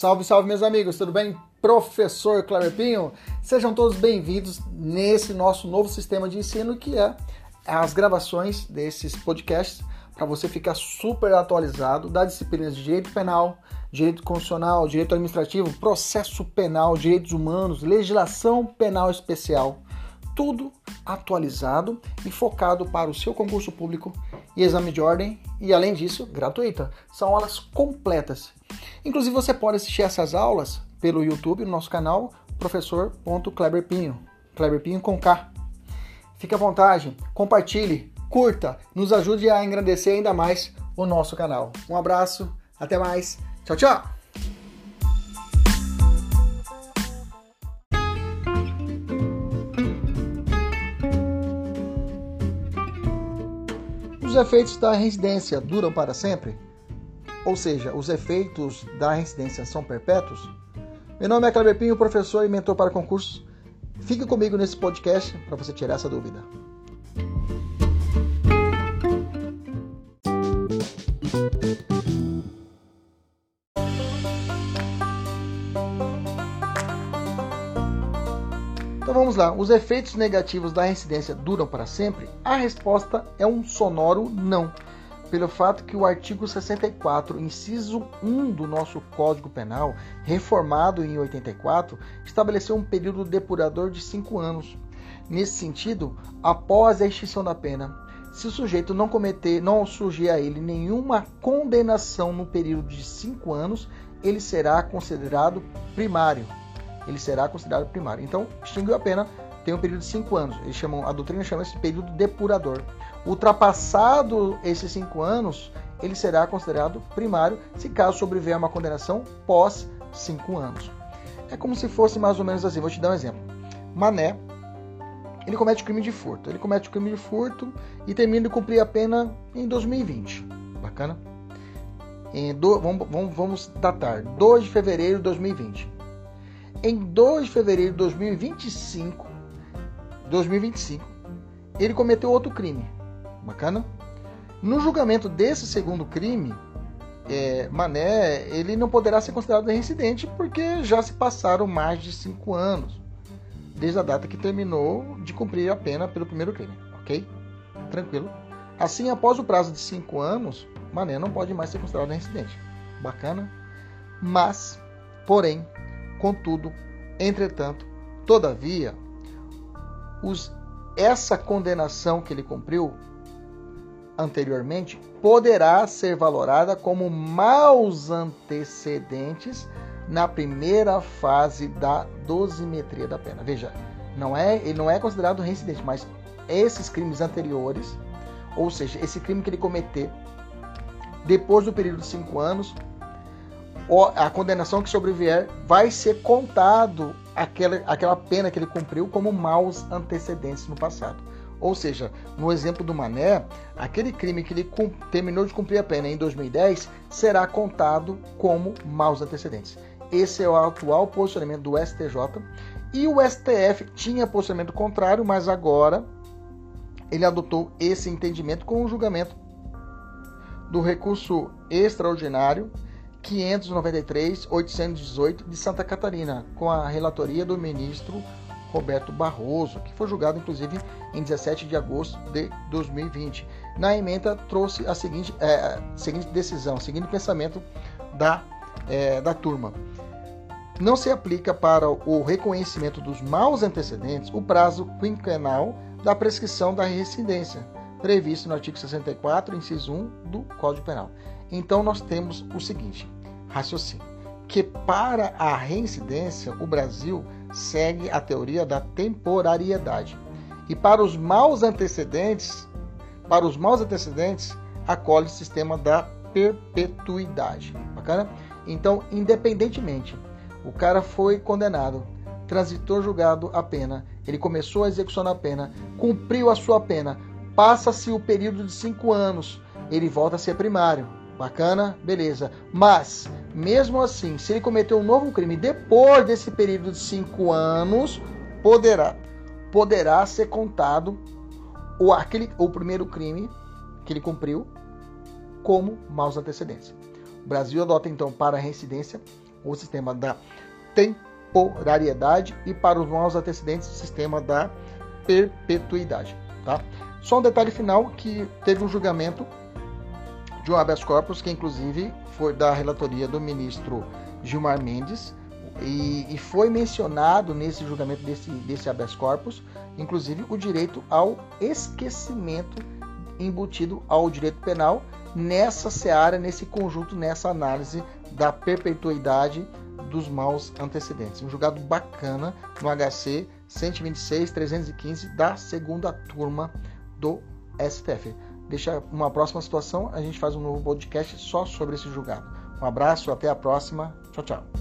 Salve, salve, meus amigos, tudo bem? Professor Cleber Pinho, sejam todos bem-vindos nesse nosso novo sistema de ensino que é as gravações desses podcasts para você ficar super atualizado das disciplinas de direito penal, direito constitucional, direito administrativo, processo penal, direitos humanos, legislação penal especial. Tudo atualizado e focado para o seu concurso público e exame de ordem e, além disso, gratuita. São aulas completas. Inclusive, você pode assistir essas aulas pelo YouTube, no nosso canal, professor.kleberpinho. Kleberpinho com K. Fique à vontade, compartilhe, curta, nos ajude a engrandecer ainda mais o nosso canal. Um abraço, até mais, tchau, tchau! Os efeitos da residência duram para sempre? Ou seja, os efeitos da residência são perpétuos? Meu nome é Kleber Pinho, professor e mentor para concursos. Fique comigo nesse podcast para você tirar essa dúvida. Então vamos lá, os efeitos negativos da reincidência duram para sempre? A resposta é um sonoro não, pelo fato que o artigo 64, inciso 1 do nosso Código Penal, reformado em 84, estabeleceu um período depurador de 5 anos. Nesse sentido, após a extinção da pena, se o sujeito não cometer, não surgir a ele nenhuma condenação no período de 5 anos, ele será considerado primário ele será considerado primário. Então, extinguiu a pena, tem um período de 5 anos. Eles chamam, a doutrina chama esse período depurador. Ultrapassado esses 5 anos, ele será considerado primário, se caso sobrevier uma condenação pós 5 anos. É como se fosse mais ou menos assim. Vou te dar um exemplo. Mané, ele comete crime de furto. Ele comete crime de furto e termina de cumprir a pena em 2020. Bacana? Do, vamos, vamos, vamos datar. 2 de fevereiro de 2020 em 2 de fevereiro de 2025, 2025, ele cometeu outro crime. Bacana? No julgamento desse segundo crime, é, Mané ele não poderá ser considerado reincidente porque já se passaram mais de cinco anos desde a data que terminou de cumprir a pena pelo primeiro crime, ok? Tranquilo. Assim, após o prazo de cinco anos, Mané não pode mais ser considerado reincidente. Bacana? Mas, porém, Contudo, entretanto, todavia, os, essa condenação que ele cumpriu anteriormente poderá ser valorada como maus antecedentes na primeira fase da dosimetria da pena. Veja, não é, ele não é considerado reincidente, mas esses crimes anteriores, ou seja, esse crime que ele cometer depois do período de cinco anos, a condenação que sobrevier vai ser contado aquela, aquela pena que ele cumpriu como maus antecedentes no passado. Ou seja, no exemplo do Mané, aquele crime que ele terminou de cumprir a pena em 2010 será contado como maus antecedentes. Esse é o atual posicionamento do STJ. E o STF tinha posicionamento contrário, mas agora ele adotou esse entendimento com o julgamento do recurso extraordinário 593-818 de Santa Catarina, com a relatoria do ministro Roberto Barroso, que foi julgado inclusive em 17 de agosto de 2020. Na emenda trouxe a seguinte, é, a seguinte decisão, o seguinte pensamento da, é, da turma. Não se aplica para o reconhecimento dos maus antecedentes o prazo quinquenal da prescrição da reincidência, previsto no artigo 64, inciso 1 do Código Penal. Então nós temos o seguinte raciocínio, que para a reincidência o Brasil segue a teoria da temporariedade. E para os maus antecedentes, para os maus antecedentes, acolhe o sistema da perpetuidade. Bacana? Então, independentemente, o cara foi condenado, transitou julgado a pena, ele começou a execução pena, cumpriu a sua pena, passa-se o período de cinco anos, ele volta a ser primário Bacana? Beleza. Mas, mesmo assim, se ele cometeu um novo crime depois desse período de cinco anos, poderá, poderá ser contado o, aquele, o primeiro crime que ele cumpriu como maus antecedentes. O Brasil adota, então, para a reincidência, o sistema da temporariedade e para os maus antecedentes o sistema da perpetuidade. Tá? Só um detalhe final que teve um julgamento de um habeas corpus que inclusive foi da relatoria do ministro Gilmar Mendes e, e foi mencionado nesse julgamento desse, desse habeas corpus, inclusive o direito ao esquecimento embutido ao direito penal nessa seara, nesse conjunto, nessa análise da perpetuidade dos maus antecedentes. Um julgado bacana no HC 126-315 da segunda turma do STF. Deixa uma próxima situação, a gente faz um novo podcast só sobre esse julgado. Um abraço, até a próxima. Tchau, tchau.